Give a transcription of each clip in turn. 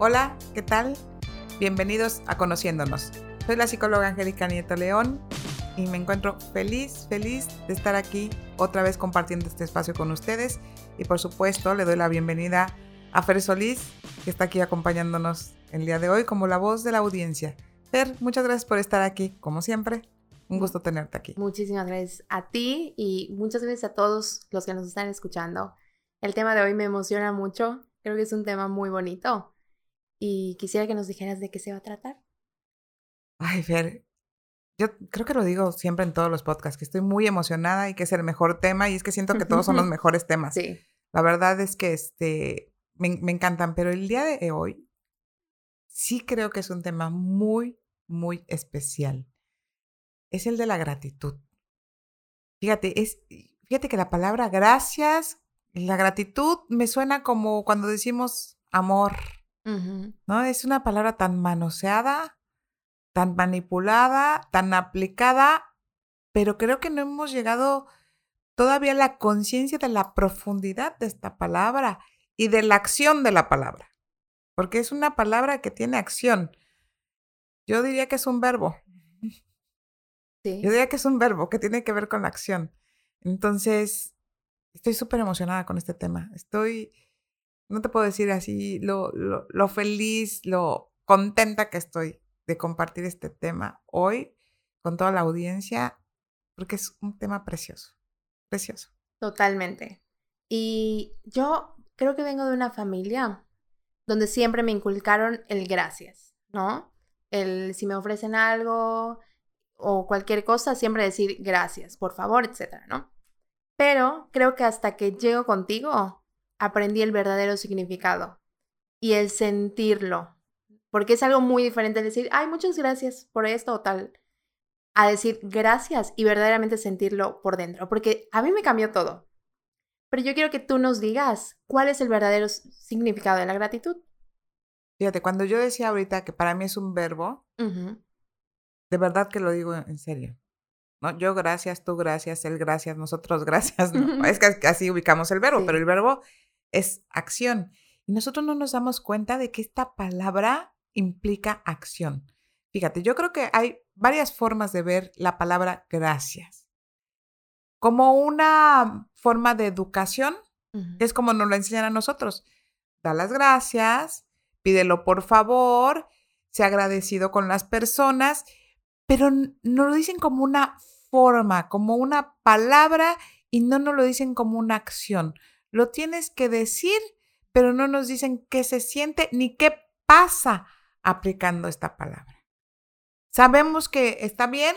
Hola, ¿qué tal? Bienvenidos a Conociéndonos. Soy la psicóloga Angélica Nieto León y me encuentro feliz, feliz de estar aquí otra vez compartiendo este espacio con ustedes. Y por supuesto, le doy la bienvenida a Fer Solís, que está aquí acompañándonos el día de hoy como la voz de la audiencia. Fer, muchas gracias por estar aquí, como siempre. Un gusto tenerte aquí. Muchísimas gracias a ti y muchas gracias a todos los que nos están escuchando. El tema de hoy me emociona mucho. Creo que es un tema muy bonito y quisiera que nos dijeras de qué se va a tratar. Ay, Fer, yo creo que lo digo siempre en todos los podcasts, que estoy muy emocionada y que es el mejor tema y es que siento que todos son los mejores temas. Sí. La verdad es que este, me, me encantan, pero el día de hoy sí creo que es un tema muy, muy especial. Es el de la gratitud. Fíjate, es, fíjate que la palabra gracias, la gratitud me suena como cuando decimos amor, ¿no? Es una palabra tan manoseada, tan manipulada, tan aplicada, pero creo que no hemos llegado todavía a la conciencia de la profundidad de esta palabra y de la acción de la palabra, porque es una palabra que tiene acción. Yo diría que es un verbo. Sí. Yo diría que es un verbo que tiene que ver con la acción. Entonces, estoy súper emocionada con este tema. Estoy no te puedo decir así lo, lo, lo, feliz, lo contenta que estoy de compartir este tema hoy con toda la audiencia, porque es un tema precioso, precioso. Totalmente. Y yo creo que vengo de una familia donde siempre me inculcaron el gracias, ¿no? El si me ofrecen algo o cualquier cosa, siempre decir gracias, por favor, etcétera, ¿no? Pero creo que hasta que llego contigo, aprendí el verdadero significado y el sentirlo, porque es algo muy diferente decir, ay, muchas gracias por esto o tal, a decir gracias y verdaderamente sentirlo por dentro, porque a mí me cambió todo. Pero yo quiero que tú nos digas cuál es el verdadero significado de la gratitud. Fíjate, cuando yo decía ahorita que para mí es un verbo, uh -huh. de verdad que lo digo en serio. ¿no? Yo gracias, tú gracias, él gracias, nosotros gracias. No, es que así ubicamos el verbo, sí. pero el verbo es acción. Y nosotros no nos damos cuenta de que esta palabra implica acción. Fíjate, yo creo que hay varias formas de ver la palabra gracias. Como una forma de educación, uh -huh. es como nos lo enseñan a nosotros. Da las gracias, pídelo por favor, sea agradecido con las personas, pero no lo dicen como una forma, como una palabra y no nos lo dicen como una acción. Lo tienes que decir, pero no nos dicen qué se siente ni qué pasa aplicando esta palabra. Sabemos que está bien,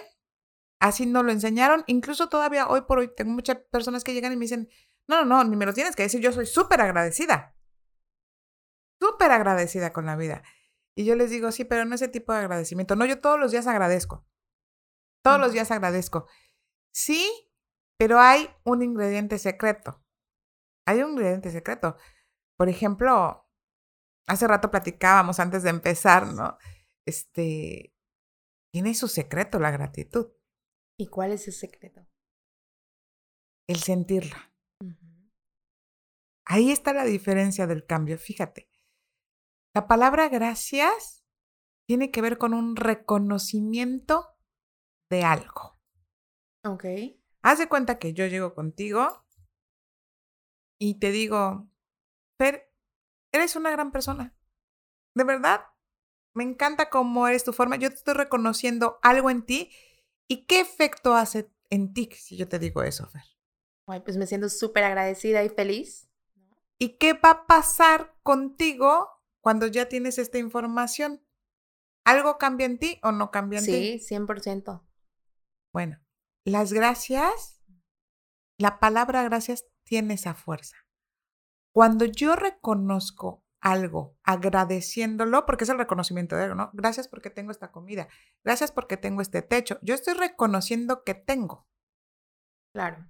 así nos lo enseñaron, incluso todavía hoy por hoy tengo muchas personas que llegan y me dicen, no, no, no, ni me lo tienes que decir, yo soy súper agradecida, súper agradecida con la vida. Y yo les digo, sí, pero no ese tipo de agradecimiento. No, yo todos los días agradezco. Todos los días agradezco. Sí, pero hay un ingrediente secreto. Hay un ingrediente secreto. Por ejemplo, hace rato platicábamos antes de empezar, ¿no? Este, tiene su secreto la gratitud. ¿Y cuál es su secreto? El sentirla. Uh -huh. Ahí está la diferencia del cambio, fíjate. La palabra gracias tiene que ver con un reconocimiento de algo. Ok. Haz de cuenta que yo llego contigo y te digo, Fer, eres una gran persona. De verdad, me encanta cómo eres tu forma. Yo te estoy reconociendo algo en ti. ¿Y qué efecto hace en ti si yo te digo eso, Fer? Ay, pues me siento súper agradecida y feliz. ¿Y qué va a pasar contigo cuando ya tienes esta información? ¿Algo cambia en ti o no cambia en sí, ti? Sí, 100%. Bueno, las gracias, la palabra gracias tiene esa fuerza. Cuando yo reconozco algo agradeciéndolo, porque es el reconocimiento de algo, ¿no? Gracias porque tengo esta comida, gracias porque tengo este techo. Yo estoy reconociendo que tengo. Claro.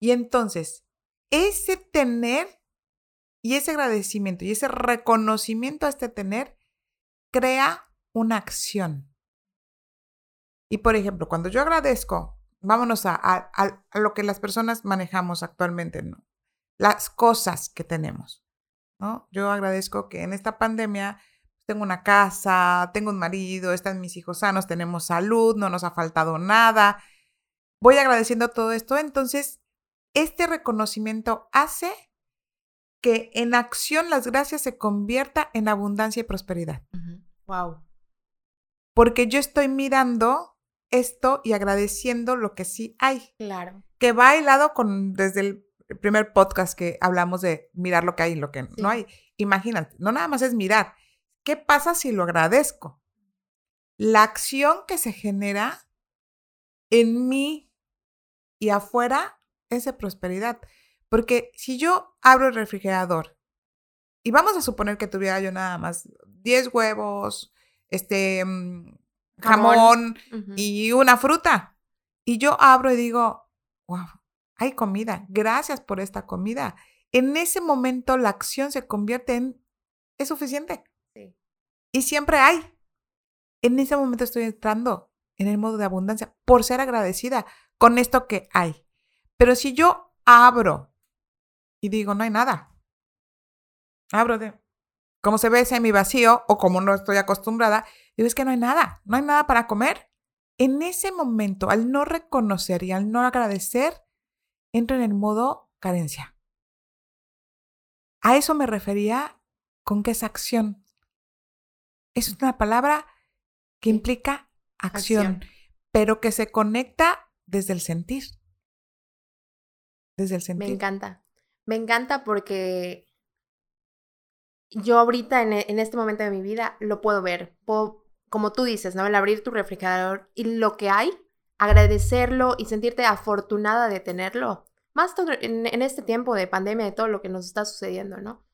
Y entonces, ese tener y ese agradecimiento y ese reconocimiento a este tener crea una acción. Y por ejemplo, cuando yo agradezco, vámonos a, a, a, lo que las personas manejamos actualmente, ¿no? Las cosas que tenemos, ¿no? Yo agradezco que en esta pandemia tengo una casa, tengo un marido, están mis hijos sanos, tenemos salud, no nos ha faltado nada. Voy agradeciendo todo esto. Entonces, este reconocimiento hace que en acción las gracias se convierta en abundancia y prosperidad. Wow. Porque yo estoy mirando esto y agradeciendo lo que sí hay. Claro. Que va lado con desde el primer podcast que hablamos de mirar lo que hay y lo que no hay. Imagínate, no nada más es mirar. ¿Qué pasa si lo agradezco? La acción que se genera en mí y afuera es de prosperidad. Porque si yo abro el refrigerador y vamos a suponer que tuviera yo nada más 10 huevos, este mm, jamón, y una fruta, y yo abro y digo, wow, hay comida, gracias por esta comida. En ese momento la acción se convierte en, es suficiente. Y siempre hay. En ese momento estoy entrando en el modo de abundancia por ser agradecida con esto que hay. Pero si yo abro y digo, no hay nada. Abro de, como se ve mi vacío o como no estoy acostumbrada, digo, es que no hay nada, no hay nada para comer. En ese momento, al no reconocer y al no agradecer, entro en el modo carencia. A eso me refería con que es acción. Es una palabra que implica acción, pero que se conecta desde el sentir. Desde el sentir. Me encanta. Me encanta porque yo ahorita en, en, este momento de mi vida lo puedo ver. como tú dices, ¿no? El abrir tu refrigerador y lo que hay, agradecerlo y sentirte afortunada de tenerlo. Más todo en, en este tiempo de pandemia, de todo lo que nos está sucediendo, ¿no?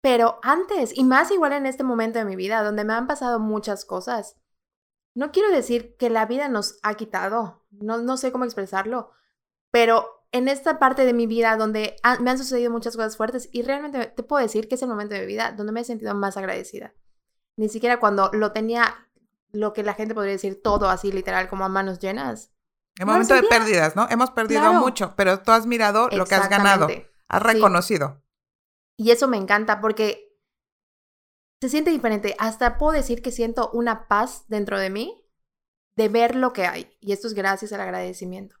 Pero antes, y más igual en este momento de mi vida, donde me han pasado muchas cosas, no quiero decir que la vida nos ha quitado, no, no sé cómo expresarlo, pero en esta parte de mi vida donde me han sucedido muchas cosas fuertes y realmente te puedo decir que es el momento de mi vida donde me he sentido más agradecida. Ni siquiera cuando lo tenía, lo que la gente podría decir, todo así literal, como a manos llenas. En momento de pérdidas, ¿no? Hemos perdido mucho, pero tú has mirado lo que has ganado, has reconocido. Y eso me encanta porque se siente diferente. Hasta puedo decir que siento una paz dentro de mí de ver lo que hay. Y esto es gracias al agradecimiento,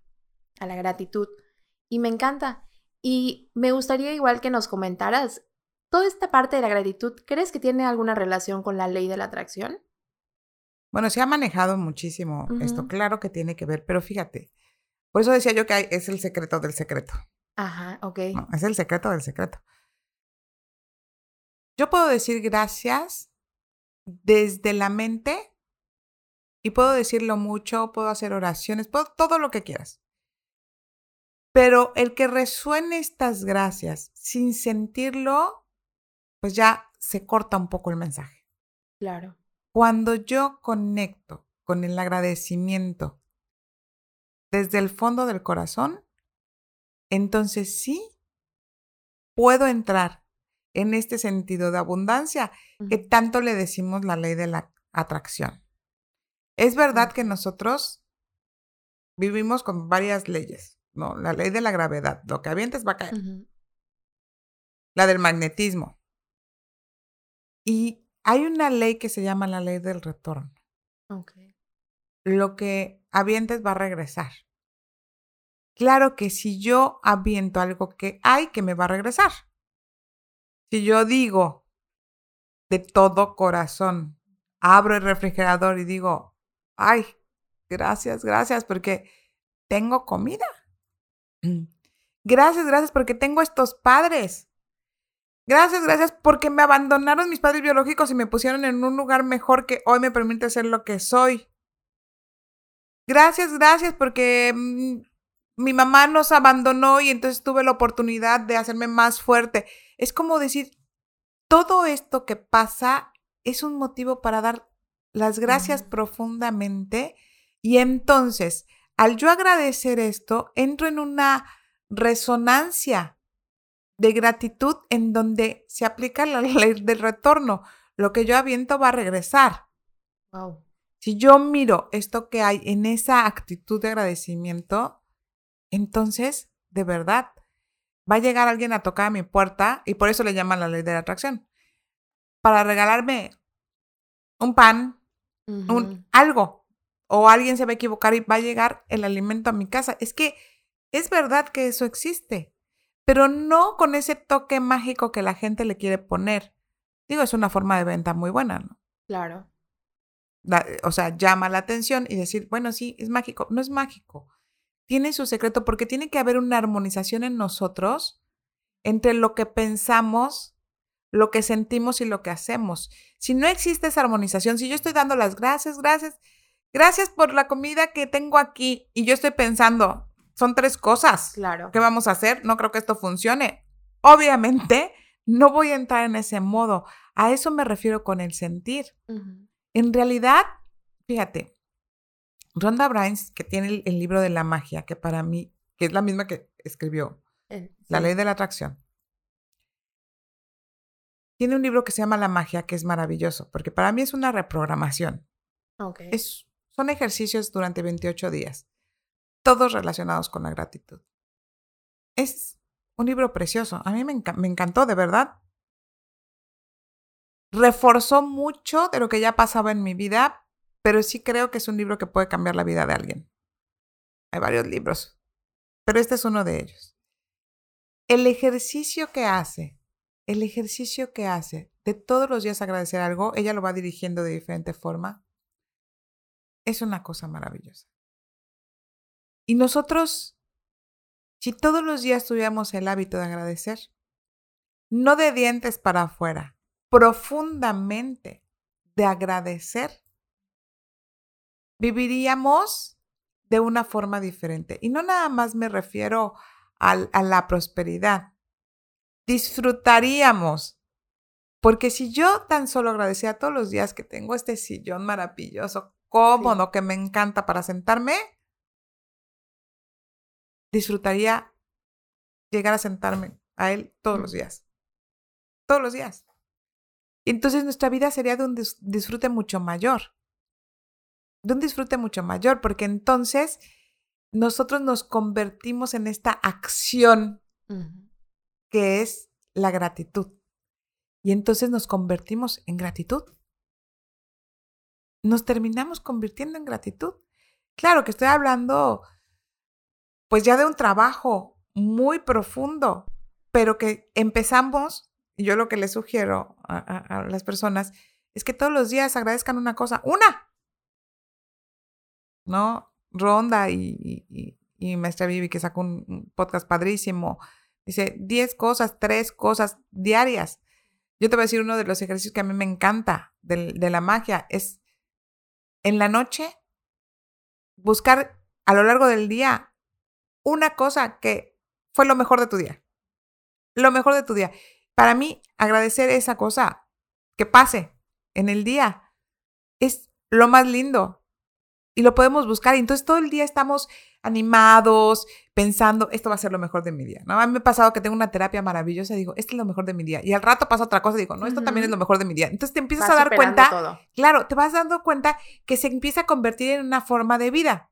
a la gratitud. Y me encanta. Y me gustaría igual que nos comentaras, toda esta parte de la gratitud, ¿crees que tiene alguna relación con la ley de la atracción? Bueno, se ha manejado muchísimo esto, claro que tiene que ver, pero fíjate, por eso decía yo que es el secreto del secreto. Ajá, ok. es el secreto del secreto. Yo puedo decir gracias desde la mente y puedo decirlo mucho, puedo hacer oraciones, puedo todo lo que quieras. Pero el que resuene estas gracias sin sentirlo, pues ya se corta un poco el mensaje. Claro. Cuando yo conecto con el agradecimiento desde el fondo del corazón, entonces sí puedo entrar en este sentido de abundancia que tanto le decimos la ley de la atracción. Es verdad que nosotros vivimos con varias leyes. No, la ley de la gravedad. Lo que avientes va a caer. La del magnetismo. Y hay una ley que se llama la ley del retorno. Okay. Lo que avientes va a regresar. Claro que si yo aviento algo que hay, que me va a regresar. Si yo digo de todo corazón, abro el refrigerador y digo, ay, gracias, gracias, porque tengo comida. Gracias, gracias porque tengo estos padres. Gracias, gracias porque me abandonaron mis padres biológicos y me pusieron en un lugar mejor que hoy me permite ser lo que soy. Gracias, gracias porque mm, mi mamá nos abandonó y entonces tuve la oportunidad de hacerme más fuerte. Es como decir, todo esto que pasa es un motivo para dar las gracias profundamente y entonces al yo agradecer esto, entro en una resonancia de gratitud en donde se aplica la ley del retorno. Lo que yo aviento va a regresar. Si yo miro esto que hay en esa actitud de agradecimiento, entonces, de verdad, va a llegar alguien a tocar a mi puerta y por eso le llaman la ley de la atracción. para regalarme un pan, un algo. O alguien se va a equivocar y va a llegar el alimento a mi casa. Es que es verdad que eso existe, pero no con ese toque mágico que la gente le quiere poner. Digo, es una forma de venta muy buena, ¿no? Claro. o sea, llama la atención y decir, bueno, sí, es mágico. No es mágico. Tiene su secreto porque tiene que haber una armonización en nosotros entre lo que pensamos, lo que sentimos y lo que hacemos. Si no existe esa armonización, si yo estoy dando las gracias, gracias, gracias por la comida que tengo aquí y yo estoy pensando, son tres cosas. Claro. ¿Qué vamos a hacer? No creo que esto funcione. Obviamente, no voy a entrar en ese modo. A eso me refiero con el sentir. En realidad, fíjate, Rhonda Bryans, que tiene el, libro de la magia, que para mí, que es la misma que escribió, eh, La ley de la atracción, tiene un libro que se llama La magia, que es maravilloso, porque para mí es una reprogramación. Es, son ejercicios durante 28 días, todos relacionados con la gratitud. Es un libro precioso. A mí me, encantó, de verdad. Reforzó mucho de lo que ya pasaba en mi vida, pero sí creo que es un libro que puede cambiar la vida de alguien. Hay varios libros, pero este es uno de ellos. El ejercicio que hace, el ejercicio que hace de todos los días agradecer algo, ella lo va dirigiendo de diferente forma, es una cosa maravillosa. Y nosotros si todos los días tuviéramos el hábito de agradecer, no de dientes para afuera, profundamente de agradecer, viviríamos de una forma diferente. Y no nada más me refiero a, la prosperidad. Disfrutaríamos. Porque si yo tan solo agradecía todos los días que tengo este sillón maravilloso, cómodo, que me encanta para sentarme, disfrutaría llegar a sentarme a él todos los días. Todos los días. Y entonces nuestra vida sería de un disfrute mucho mayor. De un disfrute mucho mayor, porque entonces nosotros nos convertimos en esta acción que es la gratitud. Y entonces nos convertimos en gratitud. Nos terminamos convirtiendo en gratitud. Claro que estoy hablando pues ya de un trabajo muy profundo, pero que empezamos, y yo lo que les sugiero a, las personas es que todos los días agradezcan una cosa, una, ¿no? Ronda y, y, Maestra Vivi, que sacó un podcast padrísimo, dice 10 cosas, tres cosas diarias. Yo te voy a decir uno de los ejercicios que a mí me encanta de, de la magia, es en la noche buscar a lo largo del día una cosa que fue lo mejor de tu día. Lo mejor de tu día. Para mí, agradecer esa cosa que pase en el día es lo más lindo. Y lo podemos buscar. Y entonces todo el día estamos animados, pensando, esto va a ser lo mejor de mi día. ¿no? A mí me ha pasado que tengo una terapia maravillosa y digo, esto es lo mejor de mi día. Y al rato pasa otra cosa y digo, no, esto también es lo mejor de mi día. Entonces te empiezas a dar cuenta, claro, te vas dando cuenta que se empieza a convertir en una forma de vida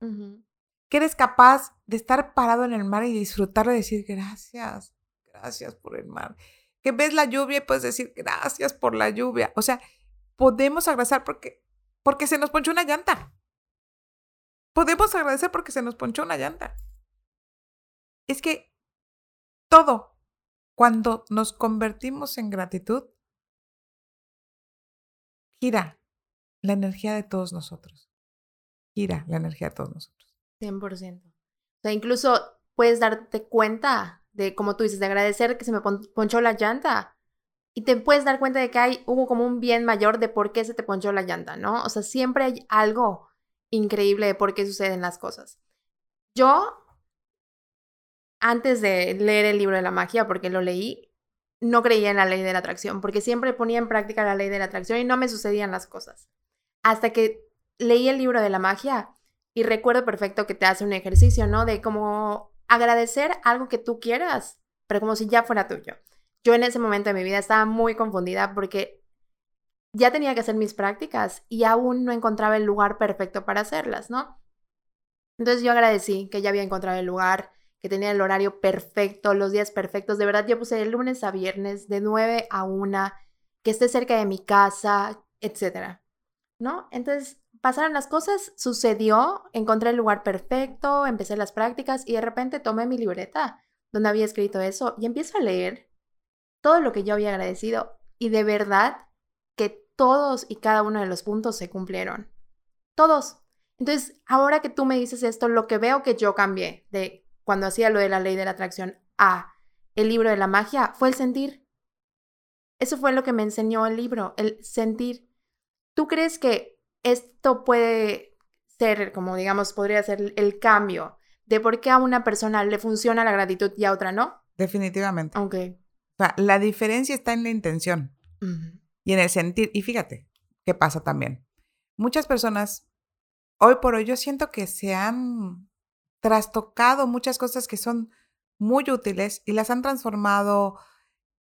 que eres capaz de estar parado en el mar y disfrutar de decir gracias, gracias por el mar. Que ves la lluvia y puedes decir gracias por la lluvia. O sea, podemos agradecer porque, porque se nos ponchó una llanta. Podemos agradecer porque se nos ponchó una llanta. Es que todo, cuando nos convertimos en gratitud, gira la energía de todos nosotros. Gira la energía de todos nosotros. 100%. O sea, incluso puedes darte cuenta de, como tú dices, de agradecer que se me ponchó la llanta. Y te puedes dar cuenta de que hay, hubo como un bien mayor de por qué se te ponchó la llanta, ¿no? O sea, siempre hay algo increíble de por qué suceden las cosas. Yo, antes de leer el libro de la magia, porque lo leí, no creía en la ley de la atracción, porque siempre ponía en práctica la ley de la atracción y no me sucedían las cosas. Hasta que leí el libro de la magia y recuerdo perfecto que te hace un ejercicio, ¿no? De como agradecer algo que tú quieras, pero como si ya fuera tuyo. Yo en ese momento de mi vida estaba muy confundida porque ya tenía que hacer mis prácticas y aún no encontraba el lugar perfecto para hacerlas, ¿no? Entonces yo agradecí que ya había encontrado el lugar, que tenía el horario perfecto, los días perfectos. De verdad, yo puse de lunes a viernes, de 9 a 1, que esté cerca de mi casa, etcétera. ¿No? Entonces, pasaron las cosas, sucedió, encontré el lugar perfecto, empecé las prácticas y de repente tomé mi libreta donde había escrito eso y empiezo a leer todo lo que yo había agradecido y de verdad todos y cada uno de los puntos se cumplieron. Todos. Entonces, ahora que tú me dices esto, lo que veo que yo cambié de cuando hacía lo de la ley de la atracción a el libro de la magia fue el sentir. Eso fue lo que me enseñó el libro, el sentir. ¿Tú crees que esto puede ser, como digamos, podría ser el cambio de por qué a una persona le funciona la gratitud y a otra no? Definitivamente. Ok. O sea, la diferencia está en la intención y en el sentir. Y fíjate, ¿qué pasa también? Muchas personas, hoy por hoy, yo siento que se han trastocado muchas cosas que son muy útiles y las han transformado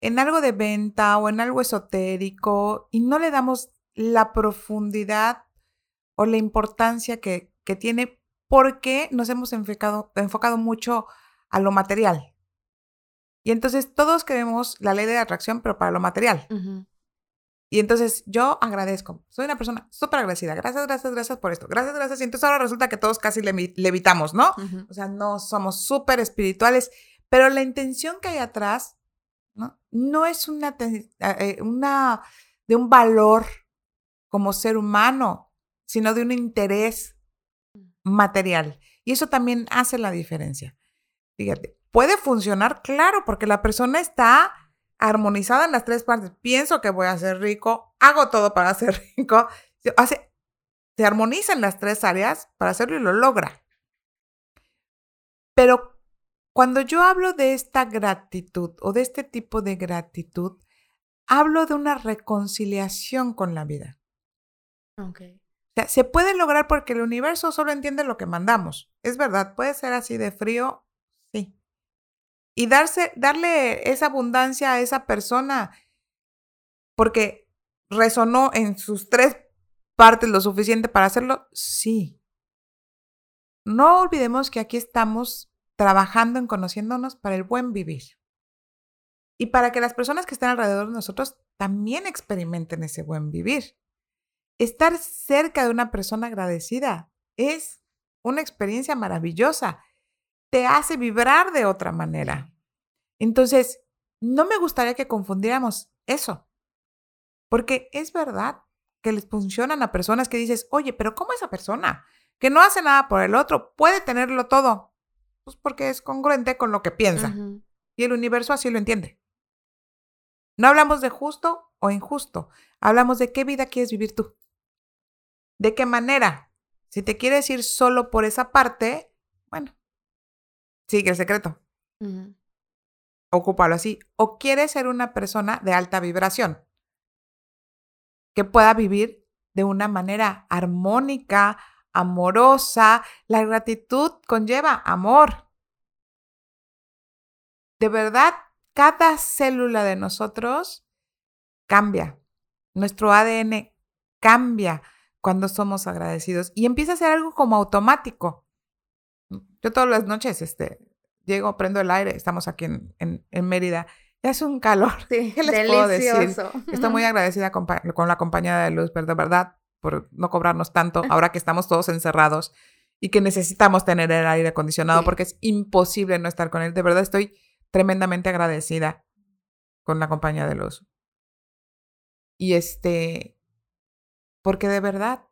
en algo de venta o en algo esotérico y no le damos la profundidad o la importancia que, que tiene porque nos hemos enfocado, enfocado mucho a lo material. Y entonces todos queremos la ley de atracción, pero para lo material. Y entonces yo agradezco. Soy una persona súper agradecida. Gracias, gracias, gracias por esto. Gracias, gracias. Y entonces ahora resulta que todos casi le, levitamos, ¿no? O sea, no somos súper espirituales, pero la intención que hay atrás, ¿no? No es una, eh, una de un valor como ser humano, sino de un interés material. Y eso también hace la diferencia. Fíjate, puede funcionar, claro, porque la persona está armonizada en las tres partes. Pienso que voy a ser rico, hago todo para ser rico. Hace, se armoniza en las tres áreas para hacerlo y lo logra. Pero cuando yo hablo de esta gratitud o de este tipo de gratitud, hablo de una reconciliación con la vida. Okay. O sea, se puede lograr porque el universo solo entiende lo que mandamos. Es verdad, puede ser así de frío. Y darle esa abundancia a esa persona porque resonó en sus tres partes lo suficiente para hacerlo, sí. No olvidemos que aquí estamos trabajando en conociéndonos para el buen vivir. Y para que las personas que están alrededor de nosotros también experimenten ese buen vivir. Estar cerca de una persona agradecida es una experiencia maravillosa. Te hace vibrar de otra manera. Entonces, no me gustaría que confundiéramos eso. Porque es verdad que les funcionan a personas que dices, oye, pero ¿cómo esa persona que no hace nada por el otro puede tenerlo todo? Pues porque es congruente con lo que piensa. Y el universo así lo entiende. No hablamos de justo o injusto, hablamos de qué vida quieres vivir tú. ¿De qué manera? Si te quieres ir solo por esa parte, bueno, sigue el secreto. Ocúpalo así. O quieres ser una persona de alta vibración que pueda vivir de una manera armónica, amorosa. La gratitud conlleva amor. De verdad, cada célula de nosotros cambia. Nuestro ADN cambia cuando somos agradecidos y empieza a ser algo como automático. Yo todas las noches este, llego, prendo el aire, estamos aquí en, en, Mérida, y hace un calor. Sí, ¿Qué les puedo decir? Estoy muy agradecida con, la compañía de luz, pero de verdad, por no cobrarnos tanto ahora que estamos todos encerrados y que necesitamos tener el aire acondicionado porque es imposible no estar con él. De verdad estoy tremendamente agradecida con la compañía de luz. Y este, porque de verdad,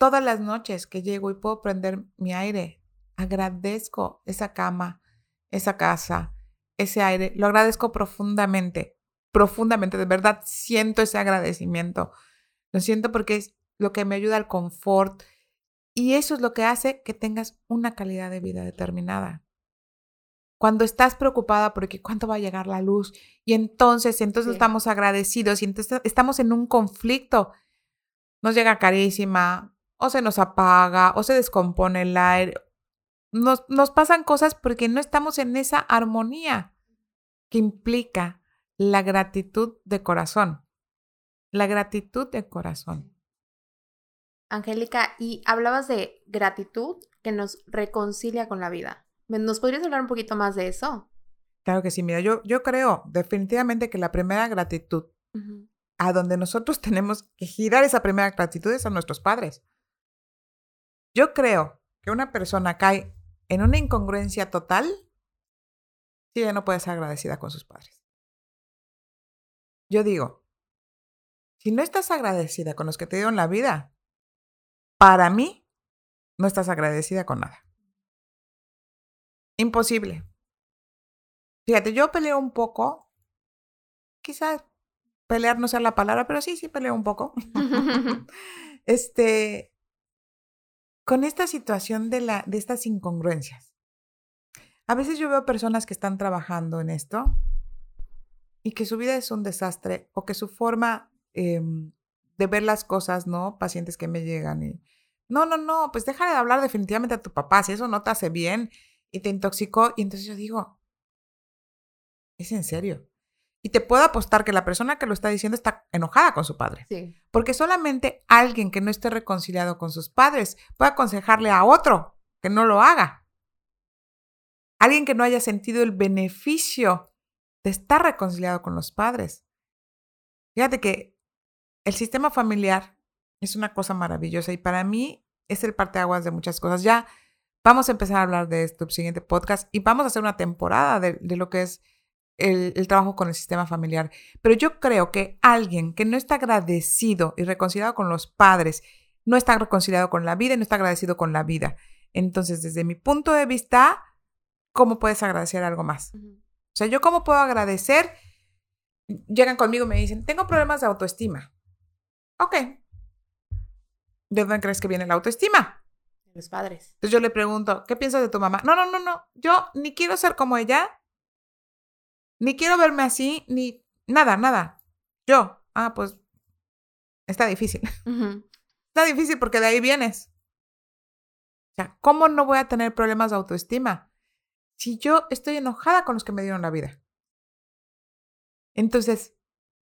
todas las noches que llego y puedo prender mi aire, agradezco esa cama, esa casa, ese aire. Lo agradezco profundamente, profundamente. De verdad, siento ese agradecimiento. Lo siento porque es lo que me ayuda al confort. Y eso es lo que hace que tengas una calidad de vida determinada. Cuando estás preocupada porque cuánto va a llegar la luz y entonces, entonces estamos agradecidos y entonces estamos en un conflicto. Nos llega carísima, o se nos apaga, o se descompone el aire. Nos, nos pasan cosas porque no estamos en esa armonía que implica la gratitud de corazón. La gratitud de corazón. Angélica, y hablabas de gratitud que nos reconcilia con la vida. ¿Nos podrías hablar un poquito más de eso? Claro que sí, mira, yo, yo creo definitivamente que la primera gratitud A donde nosotros tenemos que girar esa primera gratitud es a nuestros padres. Yo creo que una persona cae en una incongruencia total si ella no puede ser agradecida con sus padres. Yo digo, si no estás agradecida con los que te dieron la vida, para mí no estás agradecida con nada. Imposible. Fíjate, yo peleo un poco, quizás pelear no sea la palabra, pero sí, sí peleo un poco. este, con esta situación de, la, de estas incongruencias. A veces yo veo personas que están trabajando en esto y que su vida es un desastre o que su forma em, de ver las cosas, ¿no? Pacientes que me llegan y, no, no, no, pues deja de hablar definitivamente a tu papá, si eso no te hace bien y te intoxicó. Y entonces yo digo, ¿es en serio? Y te puedo apostar que la persona que lo está diciendo está enojada con su padre. Sí. Porque solamente alguien que no esté reconciliado con sus padres puede aconsejarle a otro que no lo haga. Alguien que no haya sentido el beneficio de estar reconciliado con los padres. Fíjate que el sistema familiar es una cosa maravillosa y para mí es el parteaguas de muchas cosas. Ya vamos a empezar a hablar de esto en el siguiente podcast y vamos a hacer una temporada de, de lo que es el, trabajo con el sistema familiar. Pero yo creo que alguien que no está agradecido y reconciliado con los padres, no está reconciliado con la vida y no está agradecido con la vida. Entonces, desde mi punto de vista, ¿cómo puedes agradecer algo más? O sea, yo cómo puedo agradecer, llegan conmigo y me dicen, tengo problemas de autoestima. Ok. ¿De dónde crees que viene la autoestima? De los padres. Entonces yo le pregunto, ¿qué piensas de tu mamá? No, no, no, no. Yo ni quiero ser como ella, ni quiero verme así, ni nada, nada. Yo, ah, pues está difícil. Está difícil porque de ahí vienes. O sea, ¿cómo no voy a tener problemas de autoestima si yo estoy enojada con los que me dieron la vida? Entonces,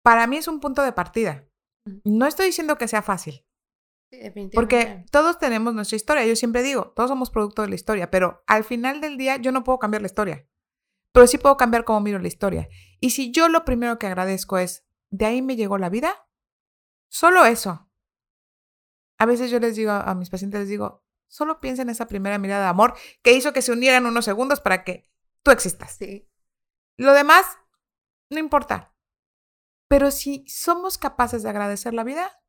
para mí es un punto de partida. No estoy diciendo que sea fácil. Porque todos tenemos nuestra historia. Yo siempre digo, todos somos producto de la historia, pero al final del día yo no puedo cambiar la historia pero sí puedo cambiar cómo miro la historia. Y si yo lo primero que agradezco es, de ahí me llegó la vida, solo eso. A veces yo les digo a mis pacientes, les digo, solo piensa en esa primera mirada de amor que hizo que se unieran unos segundos para que tú existas. Sí. Lo demás, no importa. Pero si somos capaces de agradecer la vida,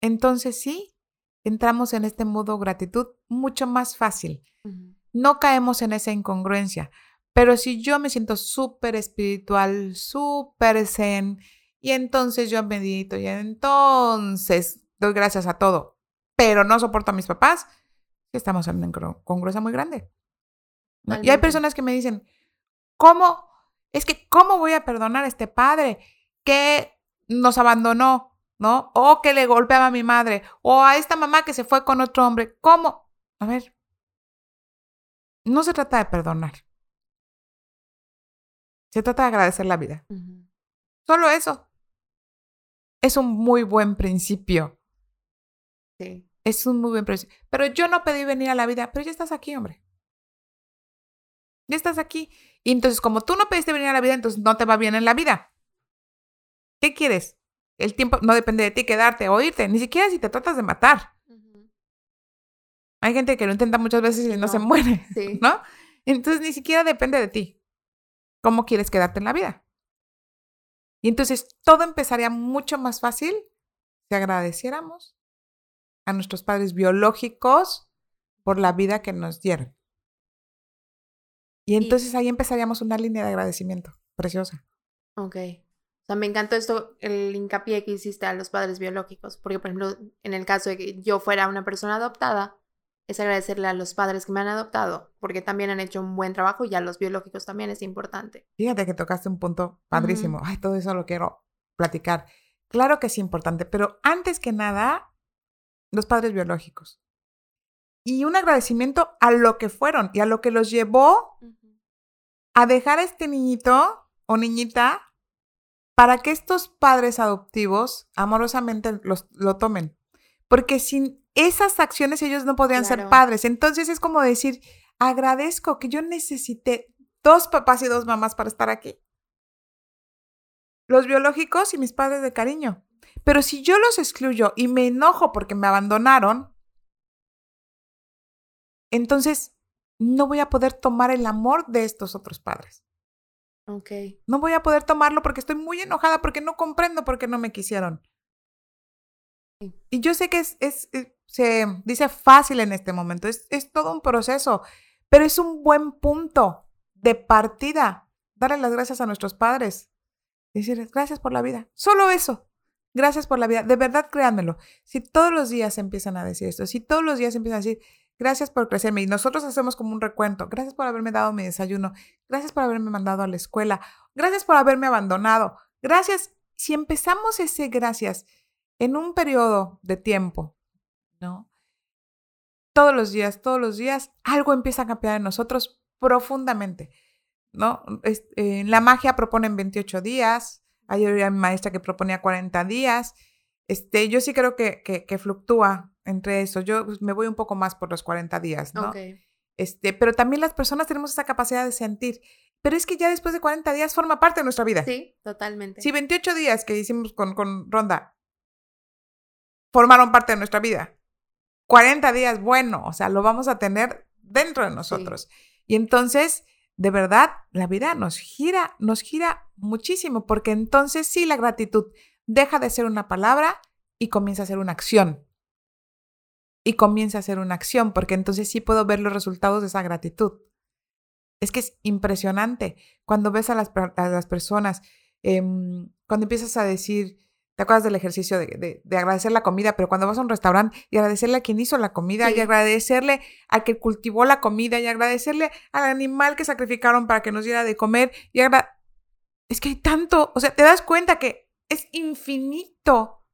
entonces sí, entramos en este modo gratitud mucho más fácil. No caemos en esa incongruencia. Pero si yo me siento súper espiritual, súper zen, y entonces yo medito y entonces doy gracias a todo, pero no soporto a mis papás, estamos en una congruencia muy grande. Y hay personas que me dicen, ¿cómo? Es que, ¿cómo voy a perdonar a este padre que nos abandonó, ¿no? O que le golpeaba a mi madre, o a esta mamá que se fue con otro hombre. ¿Cómo? A ver, no se trata de perdonar. Se trata de agradecer la vida. Solo eso. Es un muy buen principio. Sí. Es un muy buen principio. Pero yo no pedí venir a la vida, pero ya estás aquí, hombre. Ya estás aquí. Y entonces, como tú no pediste venir a la vida, entonces no te va bien en la vida. ¿Qué quieres? El tiempo no depende de ti quedarte o irte, ni siquiera si te tratas de matar. Hay gente que lo intenta muchas veces y no, se muere, sí. ¿no? Entonces ni siquiera depende de ti cómo quieres quedarte en la vida. Y entonces todo empezaría mucho más fácil si agradeciéramos a nuestros padres biológicos por la vida que nos dieron. Y entonces ahí empezaríamos una línea de agradecimiento preciosa. Ok. O sea, me encantó esto, el hincapié que hiciste a los padres biológicos, porque por ejemplo, en el caso de que yo fuera una persona adoptada, es agradecerle a los padres que me han adoptado, porque también han hecho un buen trabajo y a los biológicos también es importante. Fíjate que tocaste un punto padrísimo. Ay, todo eso lo quiero platicar. Claro que es importante, pero antes que nada, los padres biológicos. Y un agradecimiento a lo que fueron y a lo que los llevó a dejar a este niñito o niñita para que estos padres adoptivos amorosamente los, lo tomen. Porque sin esas acciones ellos no podrían ser padres. Entonces es como decir, agradezco que yo necesité dos papás y dos mamás para estar aquí. los biológicos y mis padres de cariño. Pero si yo los excluyo y me enojo porque me abandonaron, entonces no voy a poder tomar el amor de estos otros padres. Ok. No voy a poder tomarlo porque estoy muy enojada, porque no comprendo por qué no me quisieron. Y yo sé que es, es, eh, se dice fácil en este momento, es, es todo un proceso, pero es un buen punto de partida. Darle las gracias a nuestros padres. Decirles gracias por la vida. Solo eso. Gracias por la vida. De verdad, créanmelo. Si todos los días empiezan a decir esto, si todos los días empiezan a decir, Gracias por crecerme. Y nosotros hacemos como un recuento. Gracias por haberme dado mi desayuno. Gracias por haberme mandado a la escuela. Gracias por haberme abandonado. Gracias. Si empezamos ese gracias en un periodo de tiempo, ¿no? Todos los días, todos los días, algo empieza a cambiar en nosotros profundamente, ¿no? en la magia proponen 28 días. Ayer había mi maestra que proponía 40 días. Este, yo sí creo que, que fluctúa entre eso. Yo pues, me voy un poco más por los 40 días, ¿no? Este, pero también las personas tenemos esa capacidad de sentir. Pero es que ya después de 40 días forma parte de nuestra vida. Sí, totalmente. Si 28 días que hicimos con, con Ronda formaron parte de nuestra vida, 40 días, bueno, o sea, lo vamos a tener dentro de nosotros. Y entonces, de verdad, la vida nos gira, nos gira muchísimo, porque entonces sí la gratitud deja de ser una palabra y comienza a ser una acción y comience a hacer una acción, porque entonces sí puedo ver los resultados de esa gratitud. Es que es impresionante cuando ves a las, las personas, em, cuando empiezas a decir, ¿te acuerdas del ejercicio de, de, agradecer la comida? Pero cuando vas a un restaurante y agradecerle a quien hizo la comida y agradecerle al que cultivó la comida y agradecerle al animal que sacrificaron para que nos diera de comer y es que hay tanto, o sea, te das cuenta que es infinito.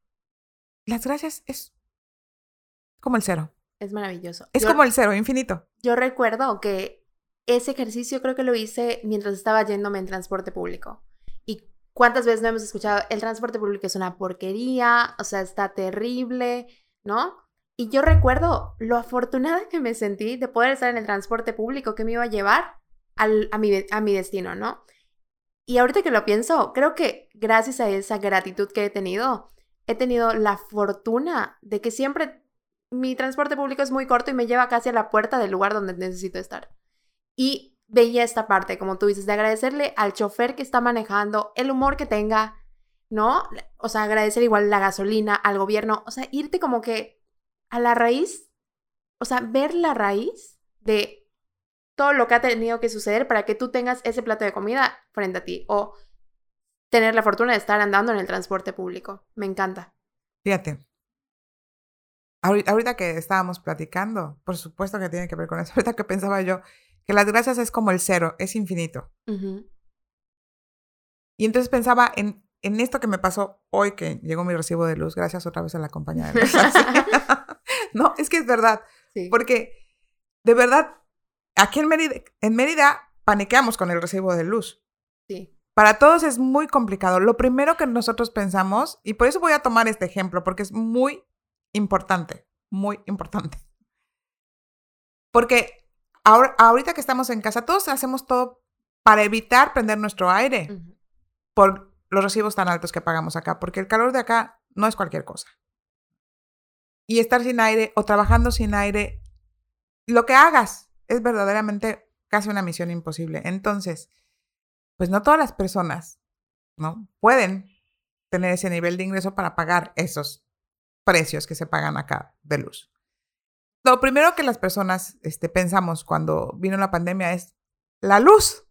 Las gracias es como el cero. Es maravilloso. Es como el cero, infinito. Yo recuerdo que ese ejercicio creo que lo hice mientras estaba yéndome en transporte público. Y cuántas veces no hemos escuchado, el transporte público es una porquería, o sea, está terrible, ¿no? Y yo recuerdo lo afortunada que me sentí de poder estar en el transporte público que me iba a llevar a, mi, a mi destino, ¿no? Y ahorita que lo pienso, creo que gracias a esa gratitud que he tenido, he tenido la fortuna de que siempre mi transporte público es muy corto y me lleva casi a la puerta del lugar donde necesito estar. Y veía esta parte, como tú dices, de agradecerle al chofer que está manejando, el humor que tenga, ¿no? O sea, agradecer igual la gasolina, al gobierno, o sea, irte como que a la raíz, o sea, ver la raíz de todo lo que ha tenido que suceder para que tú tengas ese plato de comida frente a ti o tener la fortuna de estar andando en el transporte público. Me encanta. Fíjate, Ahorita que estábamos platicando, por supuesto que tiene que ver con eso. Ahorita que pensaba yo que las gracias es como el cero, es infinito. Y entonces pensaba en, en esto que me pasó hoy que llegó mi recibo de luz, gracias otra vez a la compañía de luz. no, es que es verdad. Porque de verdad, aquí en Mérida, en Mérida paniqueamos con el recibo de luz. Sí. Para todos es muy complicado. Lo primero que nosotros pensamos, y por eso voy a tomar este ejemplo, porque es muy importante, muy importante. Porque ahora, ahorita que estamos en casa, todos hacemos todo para evitar prender nuestro aire por los recibos tan altos que pagamos acá, porque el calor de acá no es cualquier cosa. Y estar sin aire o trabajando sin aire, lo que hagas es verdaderamente casi una misión imposible. Entonces, pues no todas las personas, ¿no? Pueden tener ese nivel de ingreso para pagar esos precios que se pagan acá de luz. Lo primero que las personas este, pensamos cuando vino la pandemia es la luz.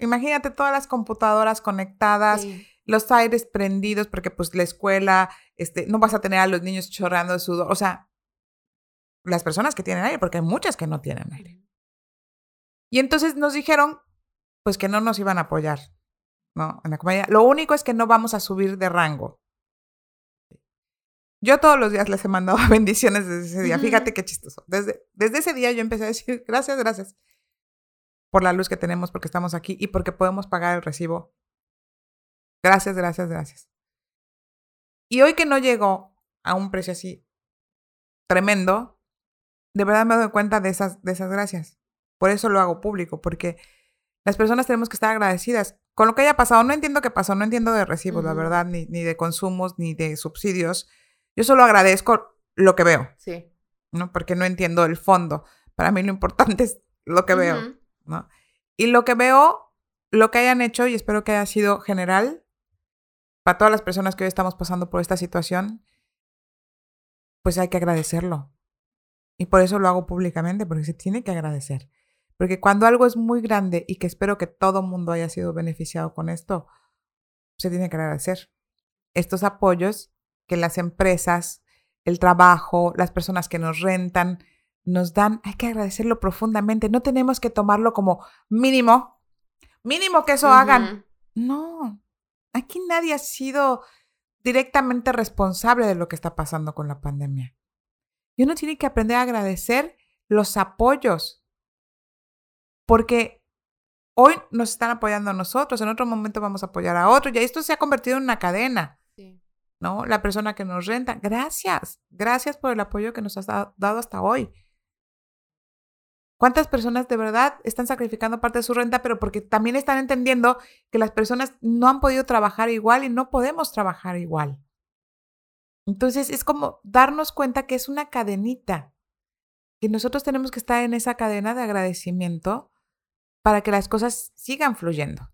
Imagínate todas las computadoras conectadas, los aires prendidos, porque pues la escuela, este, no vas a tener a los niños chorreando de sudor. O sea, las personas que tienen aire, porque hay muchas que no tienen aire. Y entonces nos dijeron, pues que no nos iban a apoyar, ¿no? En la compañía. Lo único es que no vamos a subir de rango. Yo todos los días les he mandado bendiciones desde ese día. Fíjate qué chistoso. Desde, desde ese día yo empecé a decir gracias, gracias por la luz que tenemos, porque estamos aquí y porque podemos pagar el recibo. Gracias, gracias, gracias. Y hoy que no llegó a un precio así tremendo, de verdad me doy cuenta de esas, de esas gracias. Por eso lo hago público, porque las personas tenemos que estar agradecidas. con lo que haya pasado, no entiendo qué pasó, no entiendo de recibos, la verdad, ni, ni de consumos, ni de subsidios. Yo solo agradezco lo que veo. Sí. ¿No? Porque no entiendo el fondo. Para mí lo importante es lo que veo, ¿no? Y lo que veo, lo que hayan hecho, y espero que haya sido general, para todas las personas que hoy estamos pasando por esta situación, pues hay que agradecerlo. Y por eso lo hago públicamente, porque se tiene que agradecer. Porque cuando algo es muy grande y que espero que todo mundo haya sido beneficiado con esto, se tiene que agradecer. Estos apoyos que las empresas, el trabajo, las personas que nos rentan, nos dan, hay que agradecerlo profundamente. No tenemos que tomarlo como mínimo, mínimo que eso hagan. No, aquí nadie ha sido directamente responsable de lo que está pasando con la pandemia. Y uno tiene que aprender a agradecer los apoyos porque hoy nos están apoyando a nosotros, en otro momento vamos a apoyar a otro, y esto se ha convertido en una cadena. ¿No? La persona que nos renta, gracias, gracias por el apoyo que nos has dado hasta hoy. ¿Cuántas personas de verdad están sacrificando parte de su renta, pero porque también están entendiendo que las personas no han podido trabajar igual y no podemos trabajar igual? Entonces es como darnos cuenta que es una cadenita, que nosotros tenemos que estar en esa cadena de agradecimiento para que las cosas sigan fluyendo.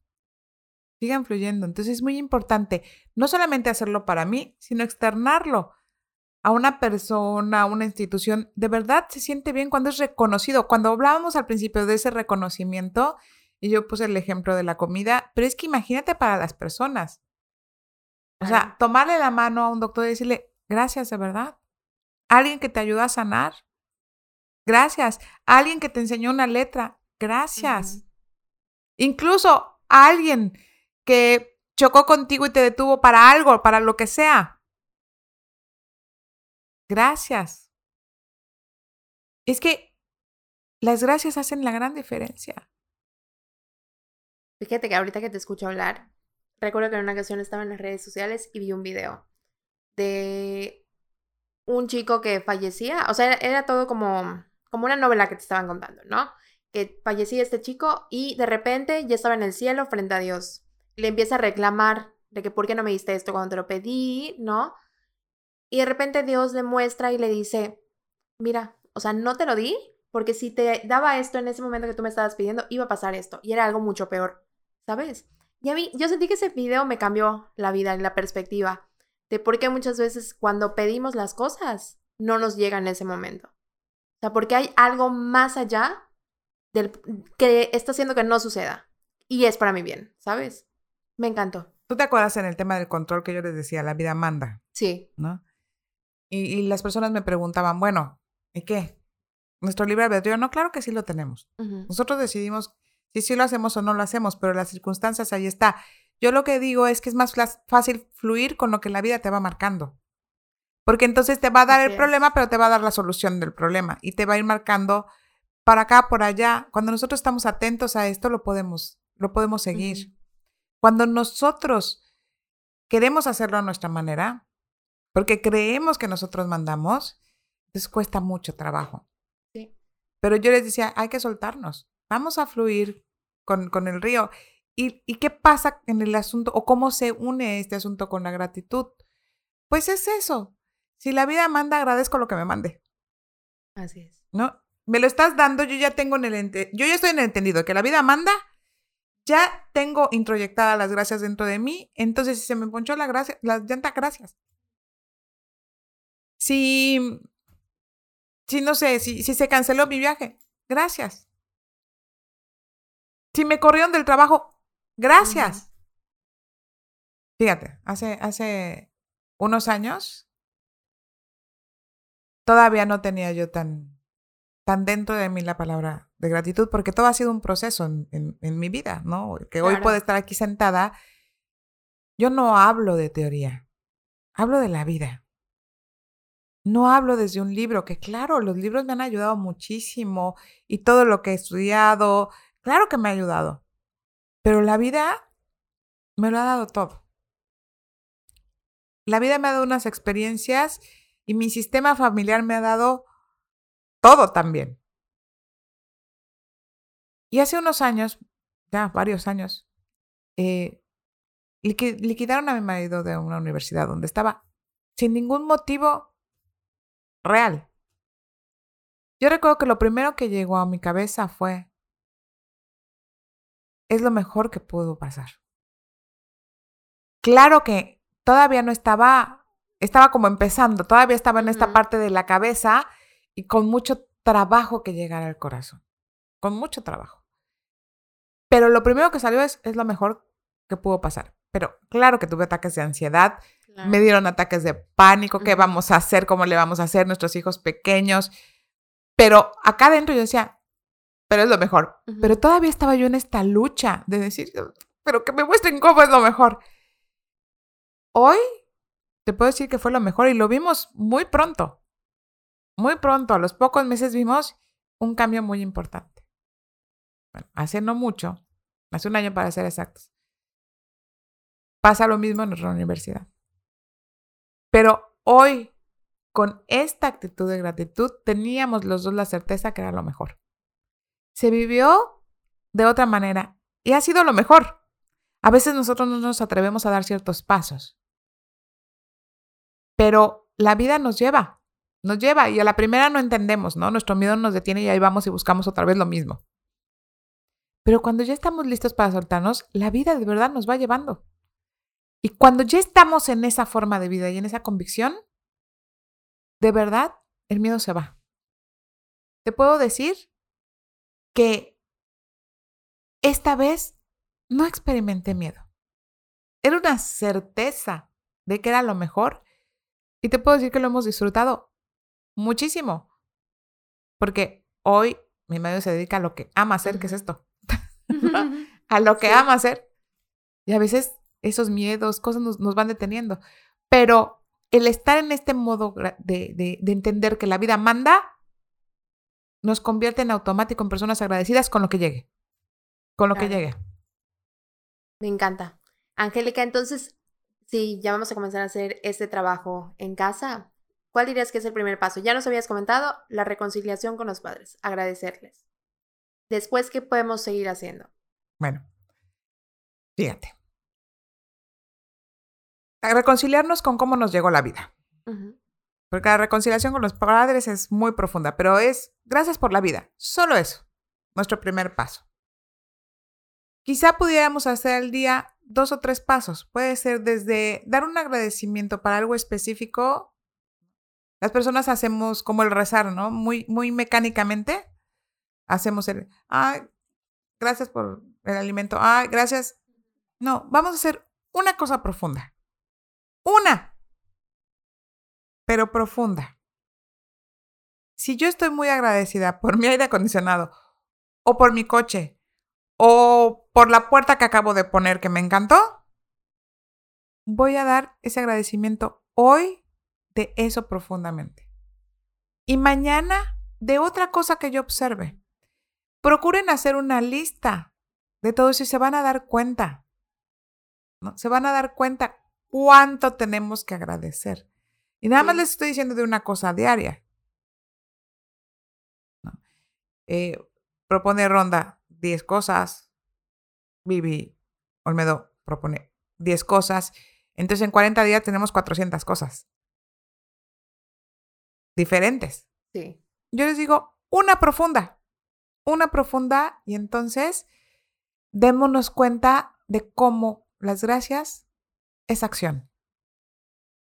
Sigan fluyendo. Entonces es muy importante no solamente hacerlo para mí, sino externarlo a una persona, a una institución. De verdad se siente bien cuando es reconocido. Cuando hablábamos al principio de ese reconocimiento, y yo puse el ejemplo de la comida, pero es que imagínate para las personas. O sea, tomarle la mano a un doctor y decirle, gracias de verdad. Alguien que te ayuda a sanar. Gracias. Alguien que te enseñó una letra. Gracias. Incluso alguien que chocó contigo y te detuvo para algo, para lo que sea. Gracias. Es que las gracias hacen la gran diferencia. Fíjate que ahorita que te escucho hablar, recuerdo que en una ocasión estaba en las redes sociales y vi un video de un chico que fallecía. O sea, era, todo como, como una novela que te estaban contando, ¿no? que fallecía este chico y de repente ya estaba en el cielo frente a Dios. Le empieza a reclamar de que por qué no me diste esto cuando te lo pedí, ¿no? Y de repente Dios le muestra y le dice, mira, o sea, no te lo di porque si te daba esto en ese momento que tú me estabas pidiendo, iba a pasar esto y era algo mucho peor, ¿sabes? Y a mí, yo sentí que ese video me cambió la vida y la perspectiva de por qué muchas veces cuando pedimos las cosas no nos llega en ese momento. O sea, porque hay algo más allá del, que está haciendo que no suceda. Y es para mi bien, ¿sabes? Me encantó. ¿Tú te acuerdas en el tema del control que yo les decía, la vida manda? Sí. ¿No? Y, las personas me preguntaban, bueno, ¿y qué? ¿Nuestro libre albedrío? No, claro que sí lo tenemos. Nosotros decidimos si sí lo hacemos o no lo hacemos, pero las circunstancias ahí está. Yo lo que digo es que es más fácil fluir con lo que la vida te va marcando. Porque entonces te va a dar el problema, pero te va a dar la solución del problema y te va a ir marcando para acá, por allá. Cuando nosotros estamos atentos a esto, lo podemos, lo podemos seguir. Cuando nosotros queremos hacerlo a nuestra manera, porque creemos que nosotros mandamos, les cuesta mucho trabajo. Sí. Pero yo les decía, hay que soltarnos, vamos a fluir con, con el río. ¿Y, ¿Y qué pasa en el asunto o cómo se une este asunto con la gratitud? Pues es eso. Si la vida manda, agradezco lo que me mande. Así es. ¿No? me lo estás dando, yo ya tengo en el yo ya estoy en el entendido que la vida manda, ya tengo introyectadas las gracias dentro de mí, entonces si se me ponchó la gracia, la llanta, gracias. Si, si no sé, si, si se canceló mi viaje, gracias. Si me corrieron del trabajo, gracias. Fíjate, hace, hace unos años todavía no tenía yo tan, tan dentro de mí la palabra de gratitud, porque todo ha sido un proceso en, mi vida, ¿no? Que hoy puedo estar aquí sentada. Yo no hablo de teoría, hablo de la vida. No hablo desde un libro, que claro, los libros me han ayudado muchísimo y todo lo que he estudiado, claro que me ha ayudado, pero la vida me lo ha dado todo. La vida me ha dado unas experiencias y mi sistema familiar me ha dado todo también. Y hace unos años, ya varios años, eh, liquidaron a mi marido de una universidad donde estaba sin ningún motivo real. Yo recuerdo que lo primero que llegó a mi cabeza fue, es lo mejor que pudo pasar. Claro que todavía no estaba, estaba como empezando, todavía estaba en esta parte de la cabeza y con mucho trabajo que llegar al corazón, con mucho trabajo. Pero lo primero que salió es, es lo mejor que pudo pasar. Pero claro que tuve ataques de ansiedad, me dieron ataques de pánico, ¿qué vamos a hacer? ¿Cómo le vamos a hacer? Nuestros hijos pequeños. Pero acá adentro yo decía, pero es lo mejor. Pero todavía estaba yo en esta lucha de decir, pero que me muestren cómo es lo mejor. Hoy te puedo decir que fue lo mejor y lo vimos muy pronto. Muy pronto, a los pocos meses vimos un cambio muy importante. Bueno, hace no mucho, hace un año para ser exactos, pasa lo mismo en nuestra universidad. Pero hoy, con esta actitud de gratitud, teníamos los dos la certeza que era lo mejor. Se vivió de otra manera y ha sido lo mejor. A veces nosotros no nos atrevemos a dar ciertos pasos. Pero la vida nos lleva, nos lleva y a la primera no entendemos, ¿no? Nuestro miedo nos detiene y ahí vamos y buscamos otra vez lo mismo. Pero cuando ya estamos listos para soltarnos, la vida de verdad nos va llevando. Y cuando ya estamos en esa forma de vida y en esa convicción, de verdad, el miedo se va. Te puedo decir que esta vez no experimenté miedo. Era una certeza de que era lo mejor y te puedo decir que lo hemos disfrutado muchísimo. Porque hoy mi medio se dedica a lo que ama hacer, que es esto. a lo que ama hacer. Y a veces esos miedos, cosas nos, van deteniendo. Pero el estar en este modo de, de, entender que la vida manda, nos convierte en automático en personas agradecidas con lo que llegue. Con lo que llegue. Me encanta. Angélica, entonces, si ya vamos a comenzar a hacer este trabajo en casa, ¿cuál dirías que es el primer paso? Ya nos habías comentado la reconciliación con los padres, agradecerles. Después, ¿qué podemos seguir haciendo? Bueno, fíjate a reconciliarnos con cómo nos llegó la vida. Porque la reconciliación con los padres es muy profunda, pero es gracias por la vida. Solo eso. Nuestro primer paso. Quizá pudiéramos hacer al día dos o tres pasos. Puede ser desde dar un agradecimiento para algo específico. Las personas hacemos como el rezar, ¿no? Muy, muy mecánicamente. Hacemos el, gracias por el alimento. Ah, gracias. No, vamos a hacer una cosa profunda. Una, pero profunda. Si yo estoy muy agradecida por mi aire acondicionado, o por mi coche, o por la puerta que acabo de poner que me encantó, voy a dar ese agradecimiento hoy de eso profundamente. Y mañana de otra cosa que yo observe. Procuren hacer una lista de todo eso y se van a dar cuenta. ¿no? Se van a dar cuenta cuánto tenemos que agradecer. Y nada más les estoy diciendo de una cosa diaria. Eh, propone Ronda 10 cosas. Vivi Olmedo propone 10 cosas. Entonces en 40 días tenemos 400 cosas. Diferentes. Sí. Yo les digo una profunda. Una profunda y entonces démonos cuenta de cómo las gracias es acción.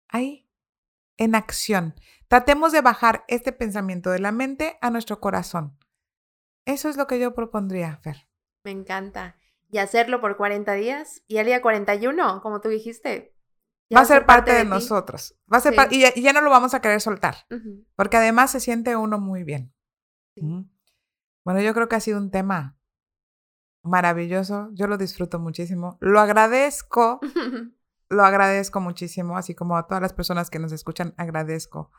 Ahí, en acción. Tratemos de bajar este pensamiento de la mente a nuestro corazón. Eso es lo que yo propondría, Fer. Me encanta. Y hacerlo por 40 días y al día 41, como tú dijiste. Va a ser parte, de, nosotros. Va a ser y, ya, no lo vamos a querer soltar. Porque además se siente uno muy bien. Bueno, yo creo que ha sido un tema maravilloso. Yo lo disfruto muchísimo. Lo agradezco lo agradezco muchísimo, así como a todas las personas que nos escuchan, agradezco.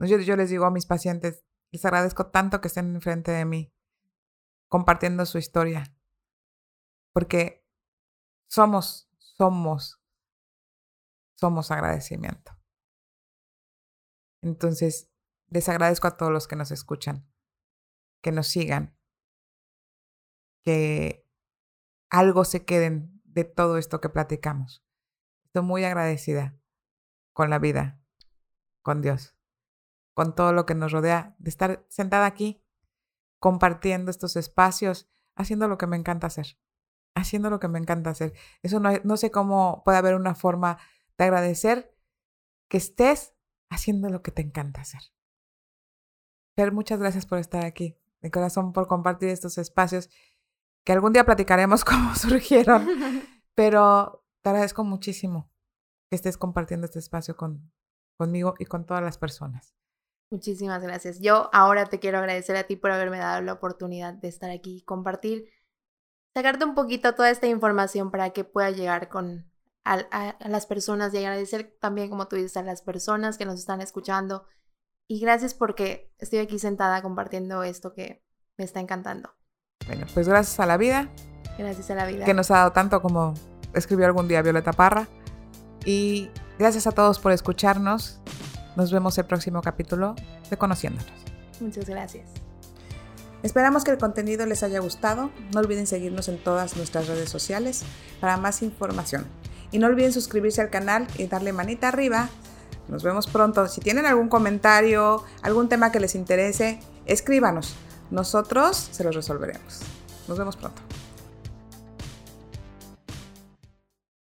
Yo, yo les digo a mis pacientes, les agradezco tanto que estén enfrente de mí, compartiendo su historia, porque somos, somos, somos agradecimiento. Entonces, les agradezco a todos los que nos escuchan, que nos sigan, que algo se queden de todo esto que platicamos. Estoy muy agradecida con la vida, con Dios, con todo lo que nos rodea, de estar sentada aquí, compartiendo estos espacios, haciendo lo que me encanta hacer, haciendo lo que me encanta hacer. Eso no, no sé cómo puede haber una forma de agradecer que estés haciendo lo que te encanta hacer. Muchas gracias por estar aquí, de corazón, por compartir estos espacios que algún día platicaremos cómo surgieron, pero te agradezco muchísimo que estés compartiendo este espacio con, conmigo y con todas las personas. Muchísimas gracias. Yo ahora te quiero agradecer a ti por haberme dado la oportunidad de estar aquí y compartir, sacarte un poquito toda esta información para que pueda llegar con a, las personas y agradecer también, como tú dices, a las personas que nos están escuchando. Y gracias porque estoy aquí sentada compartiendo esto que me está encantando. Bueno, pues gracias a la vida. Gracias a la vida. Que nos ha dado tanto como escribió algún día Violeta Parra. Y gracias a todos por escucharnos. Nos vemos el próximo capítulo de Conociéndonos. Muchas gracias. Esperamos que el contenido les haya gustado. No olviden seguirnos en todas nuestras redes sociales para más información. Y no olviden suscribirse al canal y darle manita arriba. Nos vemos pronto. Si tienen algún comentario, algún tema que les interese, escríbanos. Nosotros se los resolveremos. Nos vemos pronto.